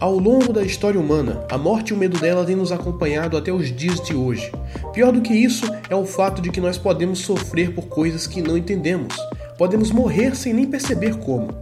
Ao longo da história humana, a morte e o medo dela têm nos acompanhado até os dias de hoje. Pior do que isso é o fato de que nós podemos sofrer por coisas que não entendemos. Podemos morrer sem nem perceber como.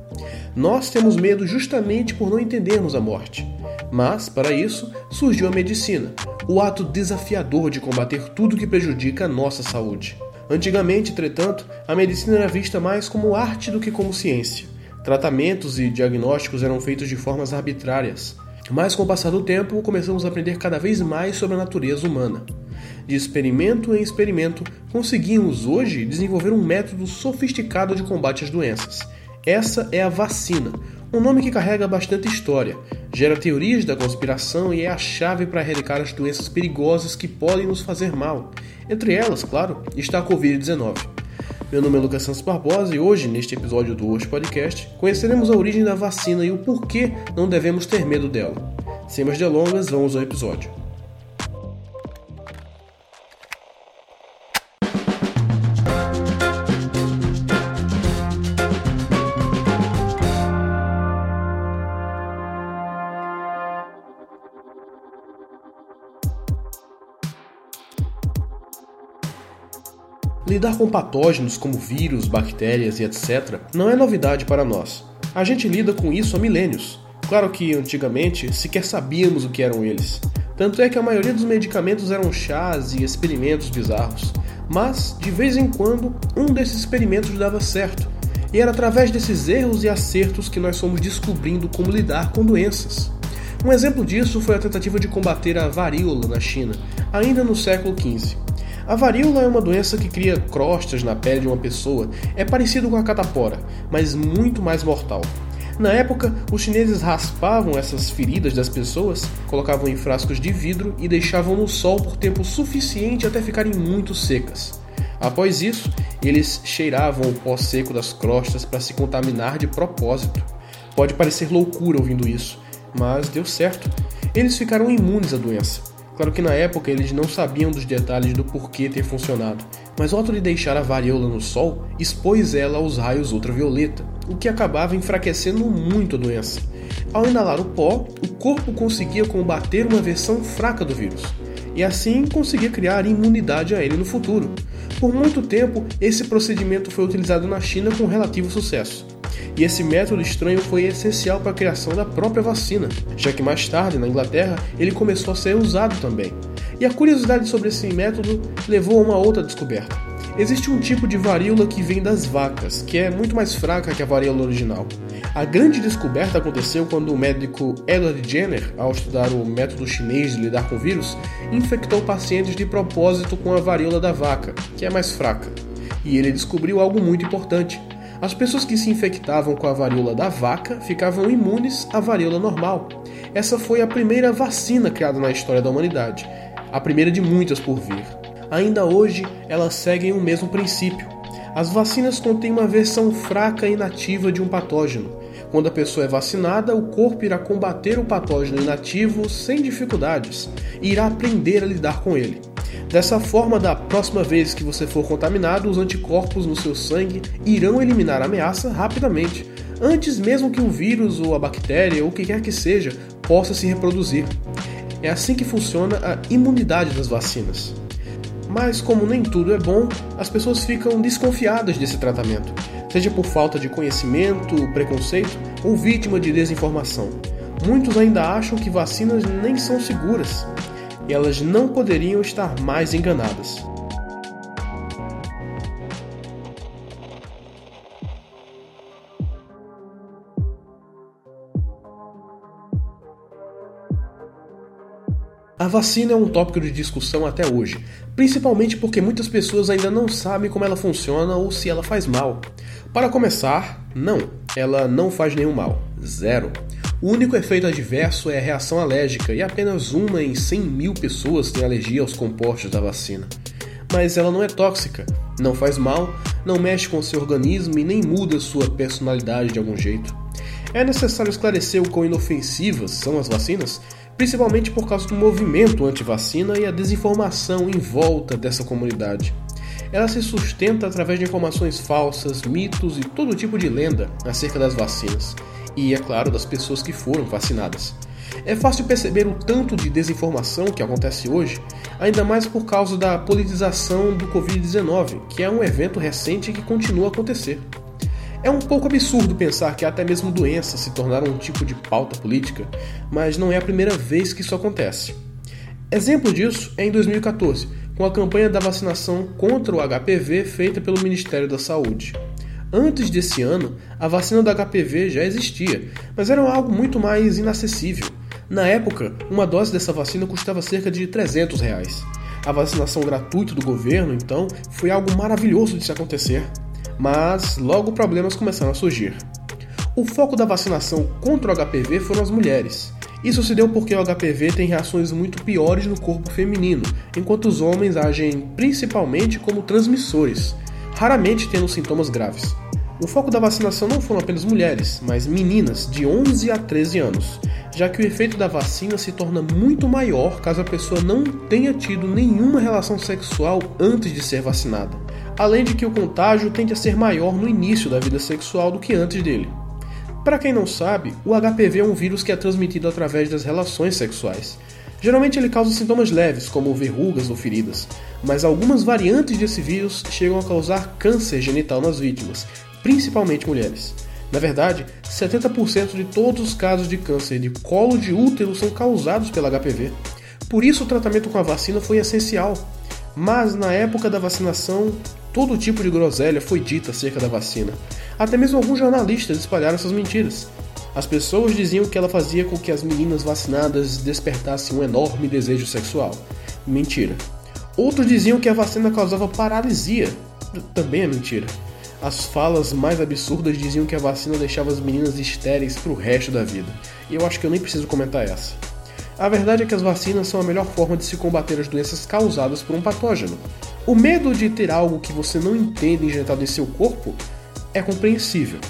Nós temos medo justamente por não entendermos a morte. Mas, para isso, surgiu a medicina, o ato desafiador de combater tudo que prejudica a nossa saúde. Antigamente, entretanto, a medicina era vista mais como arte do que como ciência. Tratamentos e diagnósticos eram feitos de formas arbitrárias. Mas com o passar do tempo, começamos a aprender cada vez mais sobre a natureza humana. De experimento em experimento, conseguimos hoje desenvolver um método sofisticado de combate às doenças. Essa é a vacina, um nome que carrega bastante história, gera teorias da conspiração e é a chave para erradicar as doenças perigosas que podem nos fazer mal. Entre elas, claro, está a Covid-19. Meu nome é Lucas Santos Barbosa e hoje, neste episódio do Hoje Podcast, conheceremos a origem da vacina e o porquê não devemos ter medo dela. Sem mais delongas, vamos ao episódio. Lidar com patógenos como vírus, bactérias e etc. não é novidade para nós. A gente lida com isso há milênios. Claro que antigamente sequer sabíamos o que eram eles. Tanto é que a maioria dos medicamentos eram chás e experimentos bizarros. Mas, de vez em quando, um desses experimentos dava certo. E era através desses erros e acertos que nós fomos descobrindo como lidar com doenças. Um exemplo disso foi a tentativa de combater a varíola na China, ainda no século XV. A varíola é uma doença que cria crostas na pele de uma pessoa. É parecido com a catapora, mas muito mais mortal. Na época, os chineses raspavam essas feridas das pessoas, colocavam em frascos de vidro e deixavam no sol por tempo suficiente até ficarem muito secas. Após isso, eles cheiravam o pó seco das crostas para se contaminar de propósito. Pode parecer loucura ouvindo isso, mas deu certo. Eles ficaram imunes à doença. Claro que na época eles não sabiam dos detalhes do porquê ter funcionado, mas o ato de deixar a varíola no sol expôs ela aos raios ultravioleta, o que acabava enfraquecendo muito a doença. Ao inalar o pó, o corpo conseguia combater uma versão fraca do vírus, e assim conseguia criar imunidade a ele no futuro. Por muito tempo, esse procedimento foi utilizado na China com relativo sucesso e esse método estranho foi essencial para a criação da própria vacina, já que mais tarde, na Inglaterra, ele começou a ser usado também. E a curiosidade sobre esse método levou a uma outra descoberta. Existe um tipo de varíola que vem das vacas, que é muito mais fraca que a varíola original. A grande descoberta aconteceu quando o médico Edward Jenner, ao estudar o método chinês de lidar com vírus, infectou pacientes de propósito com a varíola da vaca, que é mais fraca. E ele descobriu algo muito importante. As pessoas que se infectavam com a varíola da vaca ficavam imunes à varíola normal. Essa foi a primeira vacina criada na história da humanidade, a primeira de muitas por vir. Ainda hoje, elas seguem o mesmo princípio. As vacinas contêm uma versão fraca e inativa de um patógeno. Quando a pessoa é vacinada, o corpo irá combater o patógeno inativo sem dificuldades e irá aprender a lidar com ele. Dessa forma, da próxima vez que você for contaminado, os anticorpos no seu sangue irão eliminar a ameaça rapidamente, antes mesmo que o vírus ou a bactéria ou o que quer que seja possa se reproduzir. É assim que funciona a imunidade das vacinas. Mas, como nem tudo é bom, as pessoas ficam desconfiadas desse tratamento, seja por falta de conhecimento, preconceito ou vítima de desinformação. Muitos ainda acham que vacinas nem são seguras e elas não poderiam estar mais enganadas. A vacina é um tópico de discussão até hoje, principalmente porque muitas pessoas ainda não sabem como ela funciona ou se ela faz mal. Para começar, não, ela não faz nenhum mal. Zero. O único efeito adverso é a reação alérgica e apenas uma em 100 mil pessoas tem alergia aos compostos da vacina. Mas ela não é tóxica, não faz mal, não mexe com seu organismo e nem muda sua personalidade de algum jeito. É necessário esclarecer o quão inofensivas são as vacinas, principalmente por causa do movimento anti-vacina e a desinformação em volta dessa comunidade. ela se sustenta através de informações falsas, mitos e todo tipo de lenda acerca das vacinas, e, é claro, das pessoas que foram vacinadas. É fácil perceber o tanto de desinformação que acontece hoje, ainda mais por causa da politização do Covid-19, que é um evento recente que continua a acontecer. É um pouco absurdo pensar que até mesmo doenças se tornaram um tipo de pauta política, mas não é a primeira vez que isso acontece. Exemplo disso é em 2014, com a campanha da vacinação contra o HPV feita pelo Ministério da Saúde. Antes desse ano, a vacina do HPV já existia, mas era algo muito mais inacessível. Na época, uma dose dessa vacina custava cerca de 300 reais. A vacinação gratuita do governo, então, foi algo maravilhoso de se acontecer. Mas logo problemas começaram a surgir. O foco da vacinação contra o HPV foram as mulheres. Isso se deu porque o HPV tem reações muito piores no corpo feminino, enquanto os homens agem principalmente como transmissores, raramente tendo sintomas graves. O foco da vacinação não foram apenas mulheres, mas meninas de 11 a 13 anos, já que o efeito da vacina se torna muito maior caso a pessoa não tenha tido nenhuma relação sexual antes de ser vacinada, além de que o contágio tende a ser maior no início da vida sexual do que antes dele. Para quem não sabe, o HPV é um vírus que é transmitido através das relações sexuais. Geralmente ele causa sintomas leves, como verrugas ou feridas, mas algumas variantes desse vírus chegam a causar câncer genital nas vítimas, principalmente mulheres. Na verdade, 70% de todos os casos de câncer de colo de útero são causados pelo HPV. Por isso o tratamento com a vacina foi essencial. Mas na época da vacinação, todo tipo de groselha foi dita acerca da vacina. Até mesmo alguns jornalistas espalharam essas mentiras. As pessoas diziam que ela fazia com que as meninas vacinadas despertassem um enorme desejo sexual. Mentira. Outros diziam que a vacina causava paralisia. Também é mentira. As falas mais absurdas diziam que a vacina deixava as meninas estéreis pro resto da vida. E eu acho que eu nem preciso comentar essa. A verdade é que as vacinas são a melhor forma de se combater as doenças causadas por um patógeno. O medo de ter algo que você não entende injetado em seu corpo é compreensível.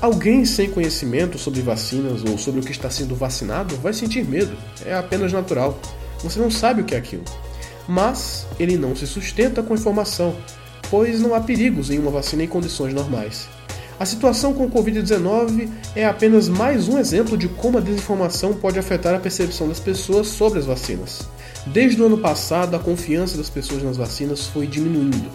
Alguém sem conhecimento sobre vacinas ou sobre o que está sendo vacinado vai sentir medo, é apenas natural. Você não sabe o que é aquilo. Mas ele não se sustenta com informação, pois não há perigos em uma vacina em condições normais. A situação com o Covid-19 é apenas mais um exemplo de como a desinformação pode afetar a percepção das pessoas sobre as vacinas. Desde o ano passado, a confiança das pessoas nas vacinas foi diminuindo,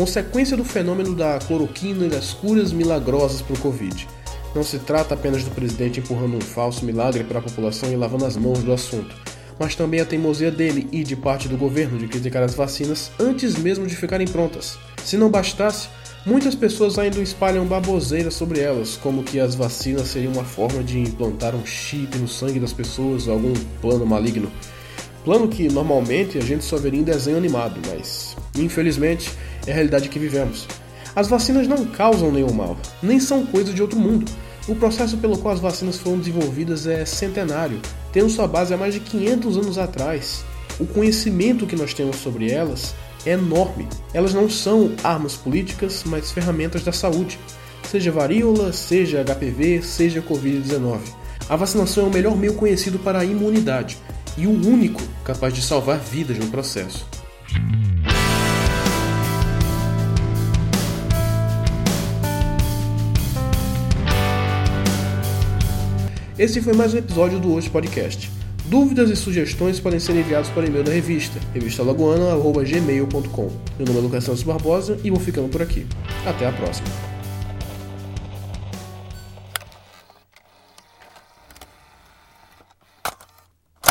consequência do fenômeno da cloroquina e das curas milagrosas para o Covid. Não se trata apenas do presidente empurrando um falso milagre para a população e lavando as mãos do assunto, mas também a teimosia dele e de parte do governo de criticar as vacinas antes mesmo de ficarem prontas. Se não bastasse, muitas pessoas ainda espalham baboseiras sobre elas, como que as vacinas seriam uma forma de implantar um chip no sangue das pessoas ou algum plano maligno. Plano que normalmente a gente só veria em desenho animado, mas infelizmente é a realidade que vivemos. As vacinas não causam nenhum mal, nem são coisa de outro mundo. O processo pelo qual as vacinas foram desenvolvidas é centenário, tendo sua base há mais de 500 anos atrás. O conhecimento que nós temos sobre elas é enorme. Elas não são armas políticas, mas ferramentas da saúde, seja varíola, seja HPV, seja Covid-19. A vacinação é o melhor meio conhecido para a imunidade e o único capaz de salvar vidas no processo. Esse foi mais um episódio do Hoje Podcast. Dúvidas e sugestões podem ser enviados por e-mail da revista, revistalagoana.gmail.com. Meu nome é Lucas Santos Barbosa e vou ficando por aqui. Até a próxima.